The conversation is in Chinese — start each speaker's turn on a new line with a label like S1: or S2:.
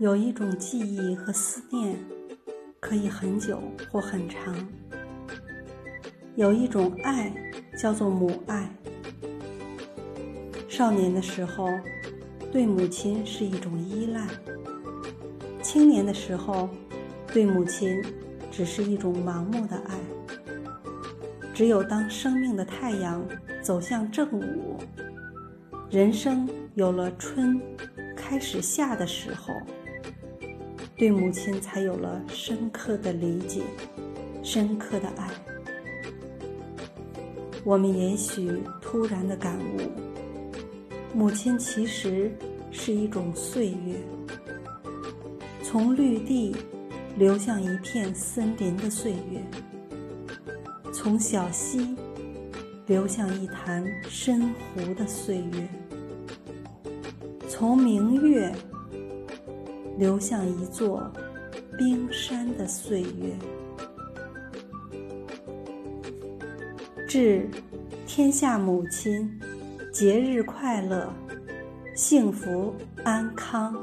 S1: 有一种记忆和思念，可以很久或很长；有一种爱，叫做母爱。少年的时候，对母亲是一种依赖；青年的时候，对母亲只是一种盲目的爱。只有当生命的太阳走向正午，人生有了春，开始夏的时候。对母亲才有了深刻的理解，深刻的爱。我们也许突然的感悟，母亲其实是一种岁月，从绿地流向一片森林的岁月，从小溪流向一潭深湖的岁月，从明月。流向一座冰山的岁月，致天下母亲节日快乐，幸福安康。